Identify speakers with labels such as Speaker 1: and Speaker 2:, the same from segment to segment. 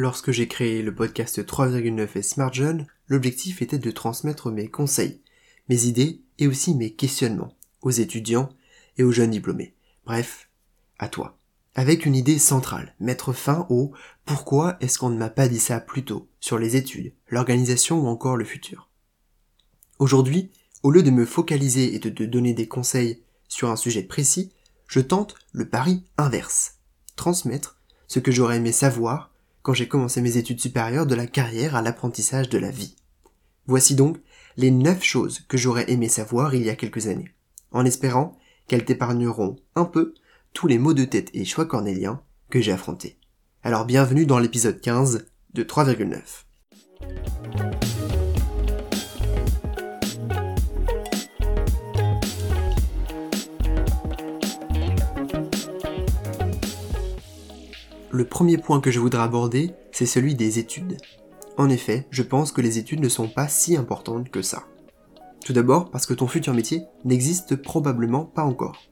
Speaker 1: Lorsque j'ai créé le podcast 3,9 et Smart l'objectif était de transmettre mes conseils, mes idées et aussi mes questionnements aux étudiants et aux jeunes diplômés. Bref, à toi. Avec une idée centrale, mettre fin au pourquoi est-ce qu'on ne m'a pas dit ça plus tôt? sur les études, l'organisation ou encore le futur. Aujourd'hui, au lieu de me focaliser et de te donner des conseils sur un sujet précis, je tente le pari inverse. Transmettre ce que j'aurais aimé savoir quand j'ai commencé mes études supérieures de la carrière à l'apprentissage de la vie. Voici donc les 9 choses que j'aurais aimé savoir il y a quelques années, en espérant qu'elles t'épargneront un peu tous les maux de tête et choix cornéliens que j'ai affrontés. Alors bienvenue dans l'épisode 15 de 3,9. Le premier point que je voudrais aborder, c'est celui des études. En effet, je pense que les études ne sont pas si importantes que ça. Tout d'abord parce que ton futur métier n'existe probablement pas encore.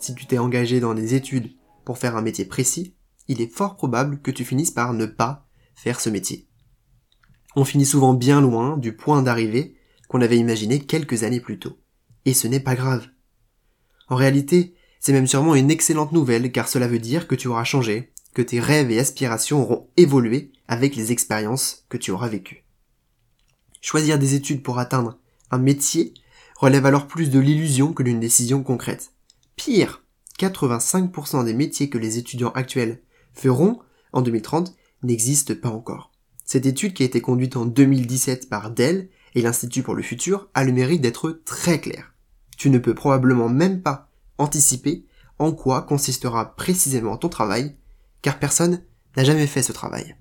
Speaker 1: Si tu t'es engagé dans des études pour faire un métier précis, il est fort probable que tu finisses par ne pas faire ce métier. On finit souvent bien loin du point d'arrivée qu'on avait imaginé quelques années plus tôt. Et ce n'est pas grave. En réalité, c'est même sûrement une excellente nouvelle car cela veut dire que tu auras changé, que tes rêves et aspirations auront évolué avec les expériences que tu auras vécues. Choisir des études pour atteindre un métier relève alors plus de l'illusion que d'une décision concrète. Pire, 85% des métiers que les étudiants actuels feront en 2030 n'existent pas encore. Cette étude qui a été conduite en 2017 par Dell et l'Institut pour le futur a le mérite d'être très claire. Tu ne peux probablement même pas anticiper en quoi consistera précisément ton travail car personne n'a jamais fait ce travail.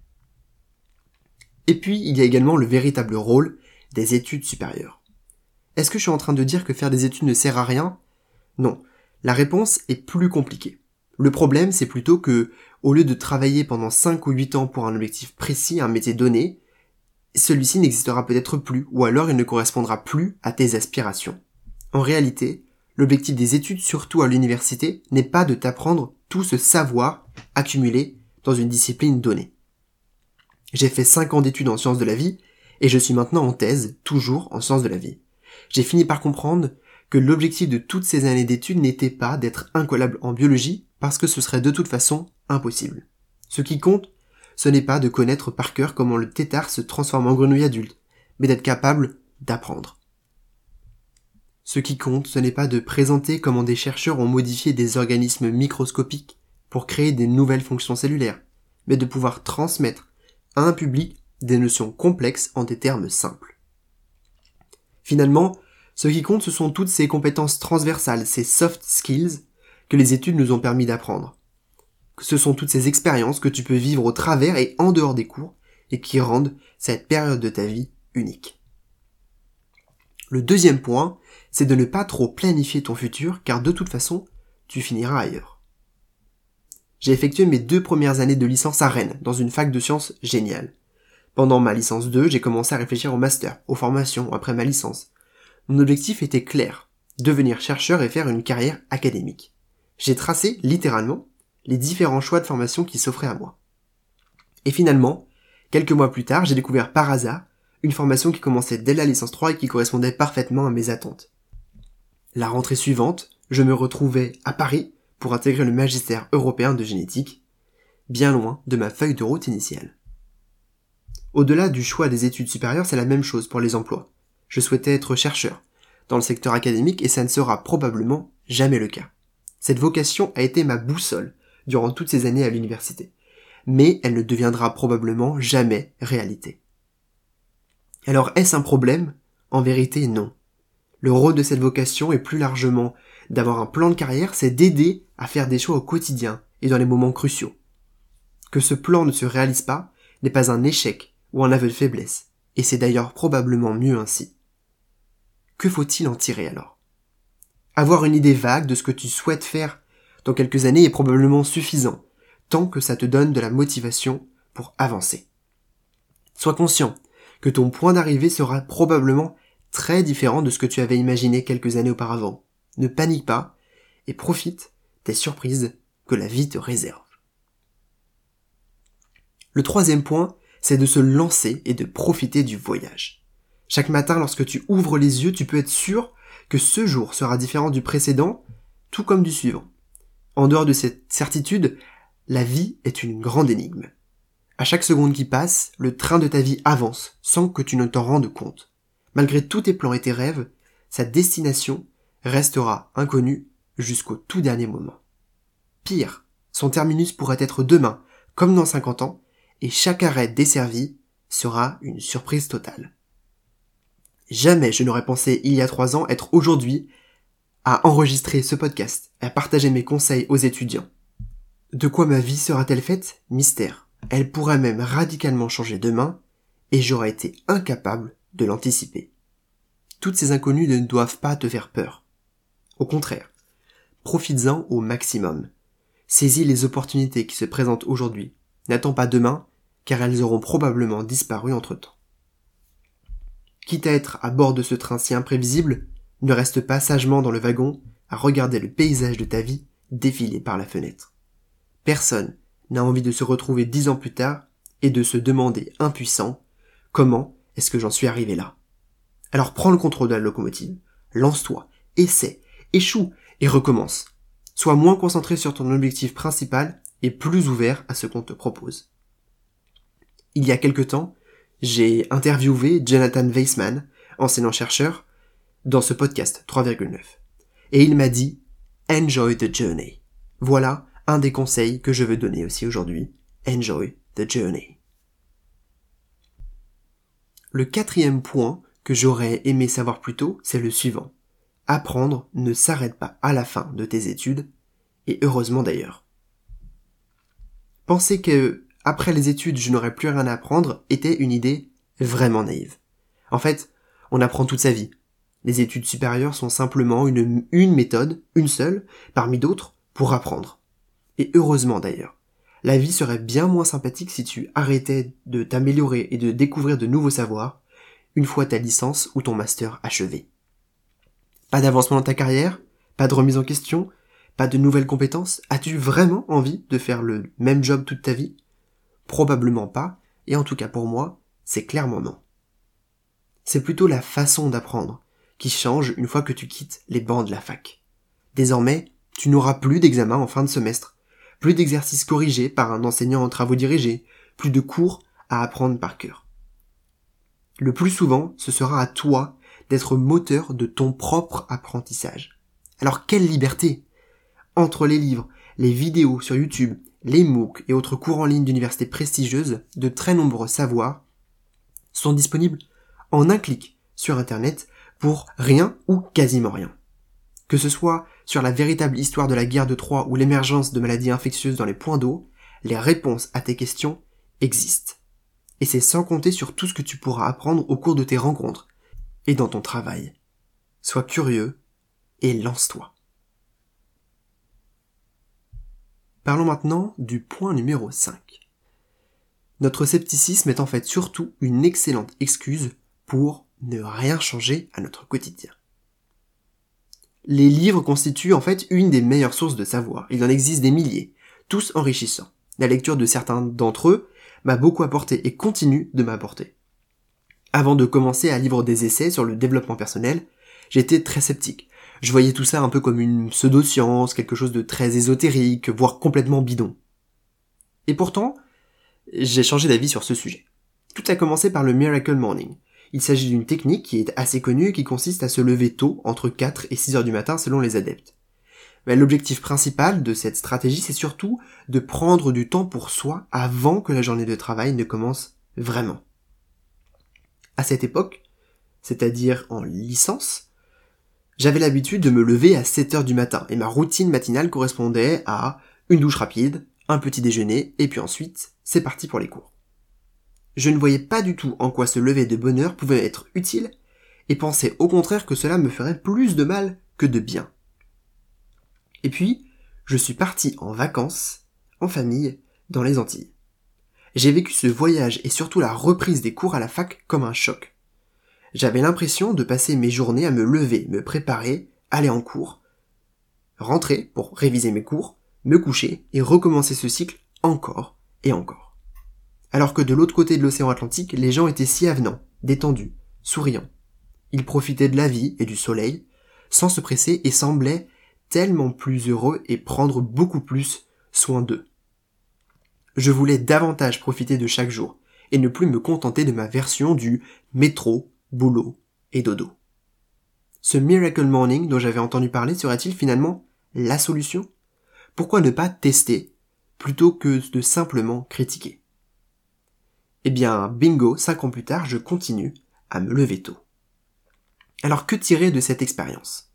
Speaker 1: Et puis, il y a également le véritable rôle des études supérieures. Est-ce que je suis en train de dire que faire des études ne sert à rien? Non. La réponse est plus compliquée. Le problème, c'est plutôt que, au lieu de travailler pendant 5 ou 8 ans pour un objectif précis, un métier donné, celui-ci n'existera peut-être plus, ou alors il ne correspondra plus à tes aspirations. En réalité, l'objectif des études, surtout à l'université, n'est pas de t'apprendre tout ce savoir accumulé dans une discipline donnée. J'ai fait 5 ans d'études en sciences de la vie, et je suis maintenant en thèse, toujours en sciences de la vie. J'ai fini par comprendre que l'objectif de toutes ces années d'études n'était pas d'être incollable en biologie, parce que ce serait de toute façon impossible. Ce qui compte, ce n'est pas de connaître par cœur comment le tétard se transforme en grenouille adulte, mais d'être capable d'apprendre. Ce qui compte, ce n'est pas de présenter comment des chercheurs ont modifié des organismes microscopiques pour créer des nouvelles fonctions cellulaires, mais de pouvoir transmettre à un public des notions complexes en des termes simples. Finalement, ce qui compte, ce sont toutes ces compétences transversales, ces soft skills que les études nous ont permis d'apprendre. Ce sont toutes ces expériences que tu peux vivre au travers et en dehors des cours et qui rendent cette période de ta vie unique. Le deuxième point, c'est de ne pas trop planifier ton futur car de toute façon, tu finiras ailleurs. J'ai effectué mes deux premières années de licence à Rennes, dans une fac de sciences géniale. Pendant ma licence 2, j'ai commencé à réfléchir au master, aux formations après ma licence. Mon objectif était clair, devenir chercheur et faire une carrière académique. J'ai tracé, littéralement, les différents choix de formation qui s'offraient à moi. Et finalement, quelques mois plus tard, j'ai découvert par hasard une formation qui commençait dès la licence 3 et qui correspondait parfaitement à mes attentes. La rentrée suivante, je me retrouvais à Paris pour intégrer le magistère européen de génétique, bien loin de ma feuille de route initiale. Au-delà du choix des études supérieures, c'est la même chose pour les emplois. Je souhaitais être chercheur dans le secteur académique et ça ne sera probablement jamais le cas. Cette vocation a été ma boussole durant toutes ces années à l'université. Mais elle ne deviendra probablement jamais réalité. Alors est-ce un problème? En vérité, non. Le rôle de cette vocation est plus largement d'avoir un plan de carrière, c'est d'aider à faire des choix au quotidien et dans les moments cruciaux. Que ce plan ne se réalise pas n'est pas un échec ou un aveu de faiblesse, et c'est d'ailleurs probablement mieux ainsi. Que faut-il en tirer alors? Avoir une idée vague de ce que tu souhaites faire dans quelques années est probablement suffisant, tant que ça te donne de la motivation pour avancer. Sois conscient que ton point d'arrivée sera probablement très différent de ce que tu avais imaginé quelques années auparavant. Ne panique pas et profite des surprises que la vie te réserve. Le troisième point, c'est de se lancer et de profiter du voyage. Chaque matin, lorsque tu ouvres les yeux, tu peux être sûr que ce jour sera différent du précédent, tout comme du suivant. En dehors de cette certitude, la vie est une grande énigme. À chaque seconde qui passe, le train de ta vie avance sans que tu ne t'en rendes compte. Malgré tous tes plans et tes rêves, sa destination restera inconnue jusqu'au tout dernier moment. Pire, son terminus pourrait être demain, comme dans 50 ans, et chaque arrêt desservi sera une surprise totale. Jamais je n'aurais pensé il y a trois ans être aujourd'hui à enregistrer ce podcast, à partager mes conseils aux étudiants. De quoi ma vie sera-t-elle faite? Mystère. Elle pourrait même radicalement changer demain, et j'aurais été incapable de l'anticiper. Toutes ces inconnues ne doivent pas te faire peur. Au contraire, profites-en au maximum. Saisis les opportunités qui se présentent aujourd'hui. N'attends pas demain, car elles auront probablement disparu entre-temps. Quitte à être à bord de ce train si imprévisible, ne reste pas sagement dans le wagon à regarder le paysage de ta vie défiler par la fenêtre. Personne n'a envie de se retrouver dix ans plus tard et de se demander impuissant comment est-ce que j'en suis arrivé là? Alors prends le contrôle de la locomotive, lance-toi, essaie, échoue et recommence. Sois moins concentré sur ton objectif principal et plus ouvert à ce qu'on te propose. Il y a quelque temps, j'ai interviewé Jonathan Weissman, enseignant-chercheur, dans ce podcast 3,9. Et il m'a dit Enjoy the journey. Voilà un des conseils que je veux donner aussi aujourd'hui. Enjoy the journey. Le quatrième point que j'aurais aimé savoir plus tôt, c'est le suivant. Apprendre ne s'arrête pas à la fin de tes études, et heureusement d'ailleurs. Penser que après les études je n'aurais plus rien à apprendre était une idée vraiment naïve. En fait, on apprend toute sa vie. Les études supérieures sont simplement une, une méthode, une seule, parmi d'autres, pour apprendre. Et heureusement d'ailleurs. La vie serait bien moins sympathique si tu arrêtais de t'améliorer et de découvrir de nouveaux savoirs une fois ta licence ou ton master achevé. Pas d'avancement dans ta carrière, pas de remise en question, pas de nouvelles compétences, as-tu vraiment envie de faire le même job toute ta vie? Probablement pas, et en tout cas pour moi, c'est clairement non. C'est plutôt la façon d'apprendre qui change une fois que tu quittes les bancs de la fac. Désormais, tu n'auras plus d'examen en fin de semestre, plus d'exercices corrigés par un enseignant en travaux dirigés, plus de cours à apprendre par cœur. Le plus souvent, ce sera à toi d'être moteur de ton propre apprentissage. Alors quelle liberté Entre les livres, les vidéos sur YouTube, les MOOC et autres cours en ligne d'universités prestigieuses, de très nombreux savoirs sont disponibles en un clic sur Internet pour rien ou quasiment rien. Que ce soit sur la véritable histoire de la guerre de Troie ou l'émergence de maladies infectieuses dans les points d'eau, les réponses à tes questions existent. Et c'est sans compter sur tout ce que tu pourras apprendre au cours de tes rencontres et dans ton travail. Sois curieux et lance-toi. Parlons maintenant du point numéro 5. Notre scepticisme est en fait surtout une excellente excuse pour ne rien changer à notre quotidien. Les livres constituent en fait une des meilleures sources de savoir. Il en existe des milliers, tous enrichissants. La lecture de certains d'entre eux m'a beaucoup apporté et continue de m'apporter. Avant de commencer à lire des essais sur le développement personnel, j'étais très sceptique je voyais tout ça un peu comme une pseudo-science, quelque chose de très ésotérique, voire complètement bidon. Et pourtant, j'ai changé d'avis sur ce sujet. Tout a commencé par le Miracle Morning. Il s'agit d'une technique qui est assez connue et qui consiste à se lever tôt, entre 4 et 6 heures du matin selon les adeptes. Mais l'objectif principal de cette stratégie, c'est surtout de prendre du temps pour soi avant que la journée de travail ne commence vraiment. À cette époque, c'est-à-dire en licence, j'avais l'habitude de me lever à 7 heures du matin et ma routine matinale correspondait à une douche rapide, un petit déjeuner et puis ensuite c'est parti pour les cours. Je ne voyais pas du tout en quoi se lever de bonne heure pouvait être utile et pensais au contraire que cela me ferait plus de mal que de bien. Et puis, je suis parti en vacances, en famille, dans les Antilles. J'ai vécu ce voyage et surtout la reprise des cours à la fac comme un choc. J'avais l'impression de passer mes journées à me lever, me préparer, aller en cours, rentrer pour réviser mes cours, me coucher et recommencer ce cycle encore et encore. Alors que de l'autre côté de l'océan Atlantique, les gens étaient si avenants, détendus, souriants. Ils profitaient de la vie et du soleil, sans se presser et semblaient tellement plus heureux et prendre beaucoup plus soin d'eux. Je voulais davantage profiter de chaque jour, et ne plus me contenter de ma version du métro, boulot et dodo. Ce Miracle Morning dont j'avais entendu parler serait-il finalement la solution? Pourquoi ne pas tester plutôt que de simplement critiquer? Eh bien, bingo, cinq ans plus tard, je continue à me lever tôt. Alors que tirer de cette expérience?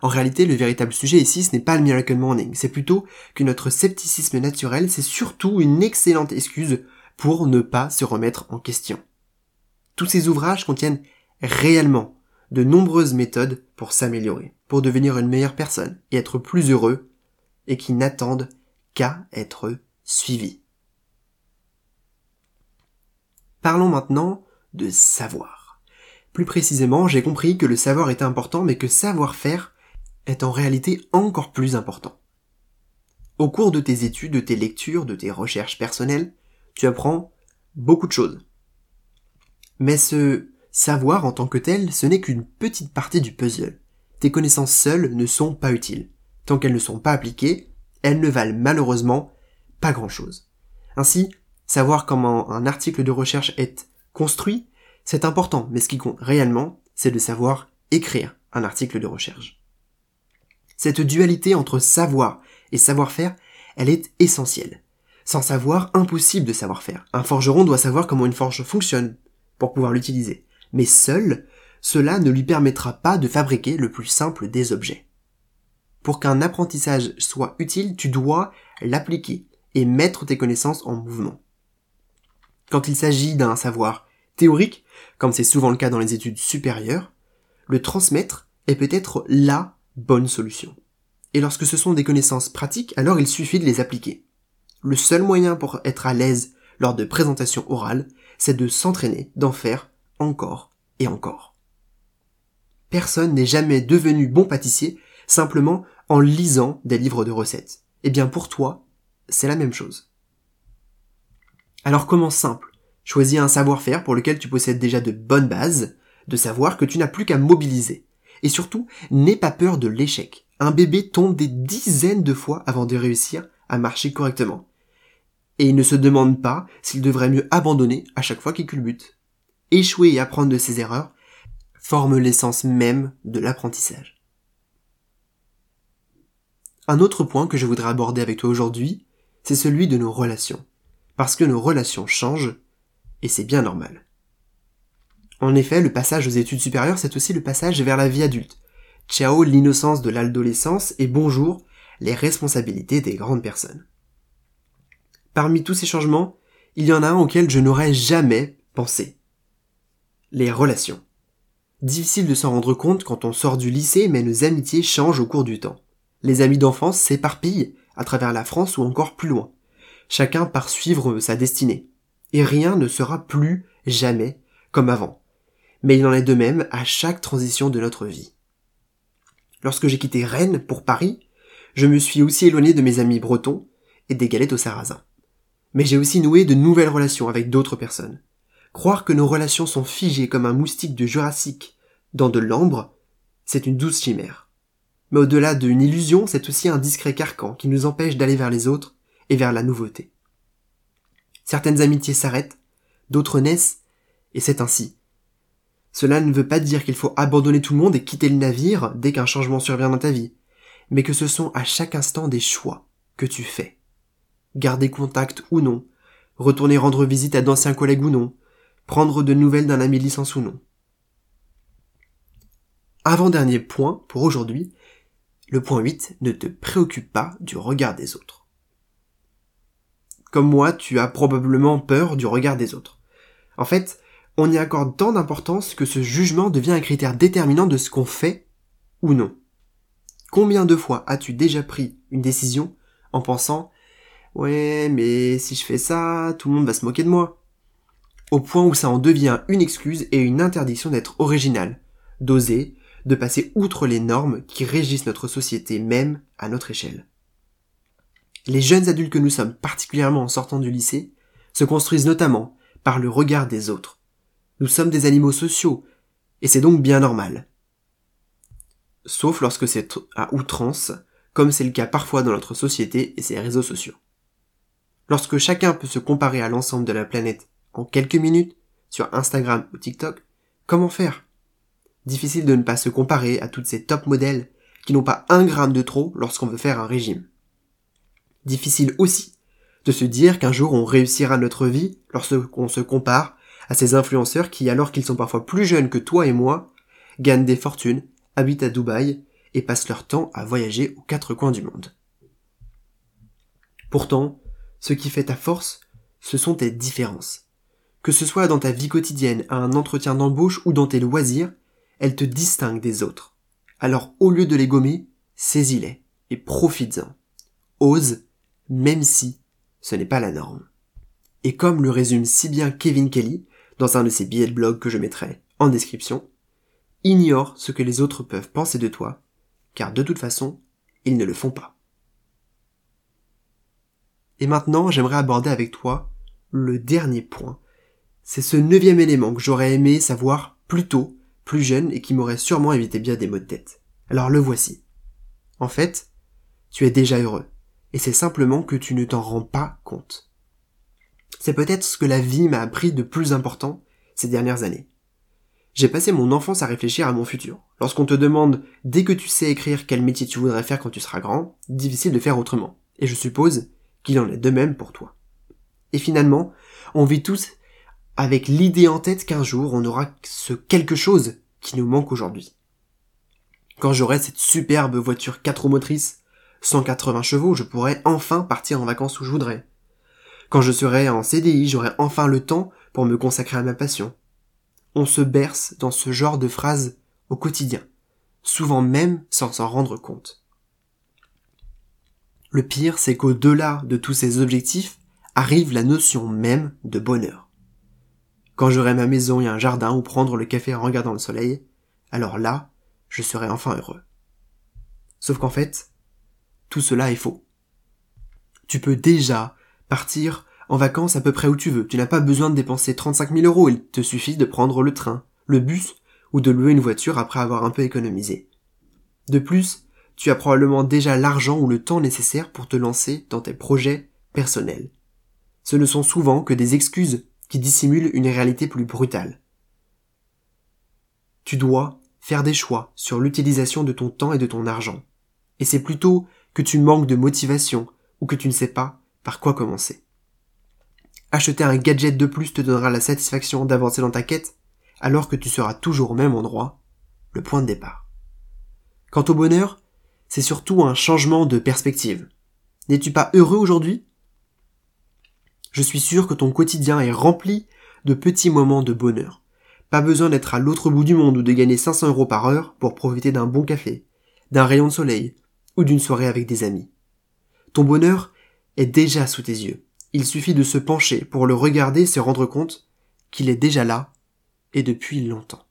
Speaker 1: En réalité, le véritable sujet ici, ce n'est pas le Miracle Morning, c'est plutôt que notre scepticisme naturel, c'est surtout une excellente excuse pour ne pas se remettre en question. Tous ces ouvrages contiennent réellement de nombreuses méthodes pour s'améliorer, pour devenir une meilleure personne et être plus heureux, et qui n'attendent qu'à être suivis. Parlons maintenant de savoir. Plus précisément, j'ai compris que le savoir est important, mais que savoir-faire est en réalité encore plus important. Au cours de tes études, de tes lectures, de tes recherches personnelles, tu apprends beaucoup de choses. Mais ce savoir en tant que tel, ce n'est qu'une petite partie du puzzle. Tes connaissances seules ne sont pas utiles. Tant qu'elles ne sont pas appliquées, elles ne valent malheureusement pas grand chose. Ainsi, savoir comment un article de recherche est construit, c'est important, mais ce qui compte réellement, c'est de savoir écrire un article de recherche. Cette dualité entre savoir et savoir-faire, elle est essentielle. Sans savoir, impossible de savoir faire. Un forgeron doit savoir comment une forge fonctionne pour pouvoir l'utiliser. Mais seul, cela ne lui permettra pas de fabriquer le plus simple des objets. Pour qu'un apprentissage soit utile, tu dois l'appliquer et mettre tes connaissances en mouvement. Quand il s'agit d'un savoir théorique, comme c'est souvent le cas dans les études supérieures, le transmettre est peut-être LA bonne solution. Et lorsque ce sont des connaissances pratiques, alors il suffit de les appliquer. Le seul moyen pour être à l'aise lors de présentations orales, c'est de s'entraîner, d'en faire encore et encore. Personne n'est jamais devenu bon pâtissier simplement en lisant des livres de recettes. Eh bien pour toi, c'est la même chose. Alors comment simple? Choisis un savoir-faire pour lequel tu possèdes déjà de bonnes bases, de savoir que tu n'as plus qu'à mobiliser. Et surtout, n'aie pas peur de l'échec. Un bébé tombe des dizaines de fois avant de réussir à marcher correctement et il ne se demande pas s'il devrait mieux abandonner à chaque fois qu'il culbute. Échouer et apprendre de ses erreurs forme l'essence même de l'apprentissage. Un autre point que je voudrais aborder avec toi aujourd'hui, c'est celui de nos relations. Parce que nos relations changent, et c'est bien normal. En effet, le passage aux études supérieures, c'est aussi le passage vers la vie adulte. Ciao l'innocence de l'adolescence et bonjour les responsabilités des grandes personnes. Parmi tous ces changements, il y en a un auquel je n'aurais jamais pensé. Les relations. Difficile de s'en rendre compte quand on sort du lycée, mais nos amitiés changent au cours du temps. Les amis d'enfance s'éparpillent à travers la France ou encore plus loin. Chacun part suivre sa destinée. Et rien ne sera plus jamais comme avant. Mais il en est de même à chaque transition de notre vie. Lorsque j'ai quitté Rennes pour Paris, je me suis aussi éloigné de mes amis bretons et des galettes au sarrasin. Mais j'ai aussi noué de nouvelles relations avec d'autres personnes. Croire que nos relations sont figées comme un moustique de Jurassique dans de l'ambre, c'est une douce chimère. Mais au-delà d'une illusion, c'est aussi un discret carcan qui nous empêche d'aller vers les autres et vers la nouveauté. Certaines amitiés s'arrêtent, d'autres naissent, et c'est ainsi. Cela ne veut pas dire qu'il faut abandonner tout le monde et quitter le navire dès qu'un changement survient dans ta vie, mais que ce sont à chaque instant des choix que tu fais garder contact ou non, retourner rendre visite à d'anciens collègues ou non, prendre de nouvelles d'un ami de licence ou non. Avant-dernier point pour aujourd'hui, le point 8, ne te préoccupe pas du regard des autres. Comme moi, tu as probablement peur du regard des autres. En fait, on y accorde tant d'importance que ce jugement devient un critère déterminant de ce qu'on fait ou non. Combien de fois as-tu déjà pris une décision en pensant Ouais, mais si je fais ça, tout le monde va se moquer de moi. Au point où ça en devient une excuse et une interdiction d'être original, d'oser, de passer outre les normes qui régissent notre société même à notre échelle. Les jeunes adultes que nous sommes, particulièrement en sortant du lycée, se construisent notamment par le regard des autres. Nous sommes des animaux sociaux, et c'est donc bien normal. Sauf lorsque c'est à outrance, comme c'est le cas parfois dans notre société et ses réseaux sociaux. Lorsque chacun peut se comparer à l'ensemble de la planète en quelques minutes, sur Instagram ou TikTok, comment faire? Difficile de ne pas se comparer à toutes ces top modèles qui n'ont pas un gramme de trop lorsqu'on veut faire un régime. Difficile aussi de se dire qu'un jour on réussira notre vie lorsqu'on se compare à ces influenceurs qui, alors qu'ils sont parfois plus jeunes que toi et moi, gagnent des fortunes, habitent à Dubaï et passent leur temps à voyager aux quatre coins du monde. Pourtant, ce qui fait ta force, ce sont tes différences. Que ce soit dans ta vie quotidienne, à un entretien d'embauche ou dans tes loisirs, elles te distinguent des autres. Alors au lieu de les gommer, saisis-les et profites-en. Ose, même si ce n'est pas la norme. Et comme le résume si bien Kevin Kelly dans un de ses billets de blog que je mettrai en description, ignore ce que les autres peuvent penser de toi, car de toute façon, ils ne le font pas. Et maintenant, j'aimerais aborder avec toi le dernier point. C'est ce neuvième élément que j'aurais aimé savoir plus tôt, plus jeune, et qui m'aurait sûrement évité bien des maux de tête. Alors le voici. En fait, tu es déjà heureux et c'est simplement que tu ne t'en rends pas compte. C'est peut-être ce que la vie m'a appris de plus important ces dernières années. J'ai passé mon enfance à réfléchir à mon futur. Lorsqu'on te demande dès que tu sais écrire quel métier tu voudrais faire quand tu seras grand, difficile de faire autrement. Et je suppose qu'il en est de même pour toi. Et finalement, on vit tous avec l'idée en tête qu'un jour on aura ce quelque chose qui nous manque aujourd'hui. Quand j'aurai cette superbe voiture 4 roues motrices 180 chevaux, je pourrais enfin partir en vacances où je voudrais. Quand je serai en CDI, j'aurai enfin le temps pour me consacrer à ma passion. On se berce dans ce genre de phrases au quotidien, souvent même sans s'en rendre compte. Le pire, c'est qu'au-delà de tous ces objectifs arrive la notion même de bonheur. Quand j'aurai ma maison et un jardin où prendre le café en regardant le soleil, alors là, je serai enfin heureux. Sauf qu'en fait, tout cela est faux. Tu peux déjà partir en vacances à peu près où tu veux. Tu n'as pas besoin de dépenser 35 000 euros. Il te suffit de prendre le train, le bus ou de louer une voiture après avoir un peu économisé. De plus, tu as probablement déjà l'argent ou le temps nécessaire pour te lancer dans tes projets personnels. Ce ne sont souvent que des excuses qui dissimulent une réalité plus brutale. Tu dois faire des choix sur l'utilisation de ton temps et de ton argent. Et c'est plutôt que tu manques de motivation ou que tu ne sais pas par quoi commencer. Acheter un gadget de plus te donnera la satisfaction d'avancer dans ta quête alors que tu seras toujours au même endroit, le point de départ. Quant au bonheur, c'est surtout un changement de perspective. N'es-tu pas heureux aujourd'hui? Je suis sûr que ton quotidien est rempli de petits moments de bonheur. Pas besoin d'être à l'autre bout du monde ou de gagner 500 euros par heure pour profiter d'un bon café, d'un rayon de soleil, d'une soirée avec des amis. Ton bonheur est déjà sous tes yeux. Il suffit de se pencher pour le regarder et se rendre compte qu'il est déjà là et depuis longtemps.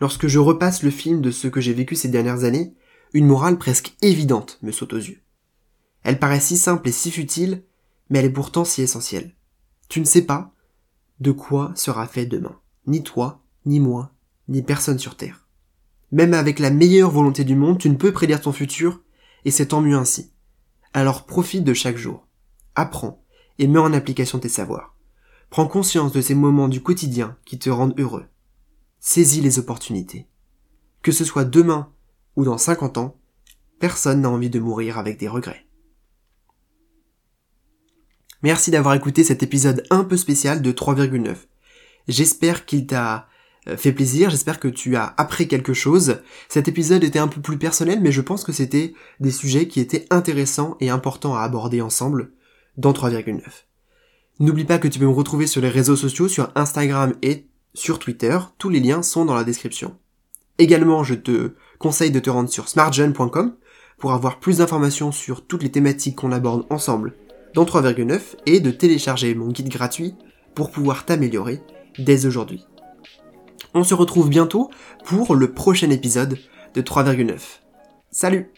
Speaker 1: Lorsque je repasse le film de ce que j'ai vécu ces dernières années, une morale presque évidente me saute aux yeux. Elle paraît si simple et si futile, mais elle est pourtant si essentielle. Tu ne sais pas de quoi sera fait demain. Ni toi, ni moi, ni personne sur Terre. Même avec la meilleure volonté du monde, tu ne peux prédire ton futur, et c'est tant mieux ainsi. Alors profite de chaque jour. Apprends, et mets en application tes savoirs. Prends conscience de ces moments du quotidien qui te rendent heureux. Saisis les opportunités. Que ce soit demain ou dans 50 ans, personne n'a envie de mourir avec des regrets. Merci d'avoir écouté cet épisode un peu spécial de 3,9. J'espère qu'il t'a fait plaisir, j'espère que tu as appris quelque chose. Cet épisode était un peu plus personnel, mais je pense que c'était des sujets qui étaient intéressants et importants à aborder ensemble dans 3,9. N'oublie pas que tu peux me retrouver sur les réseaux sociaux, sur Instagram et sur Twitter, tous les liens sont dans la description. Également, je te conseille de te rendre sur smartgen.com pour avoir plus d'informations sur toutes les thématiques qu'on aborde ensemble dans 3,9 et de télécharger mon guide gratuit pour pouvoir t'améliorer dès aujourd'hui. On se retrouve bientôt pour le prochain épisode de 3,9. Salut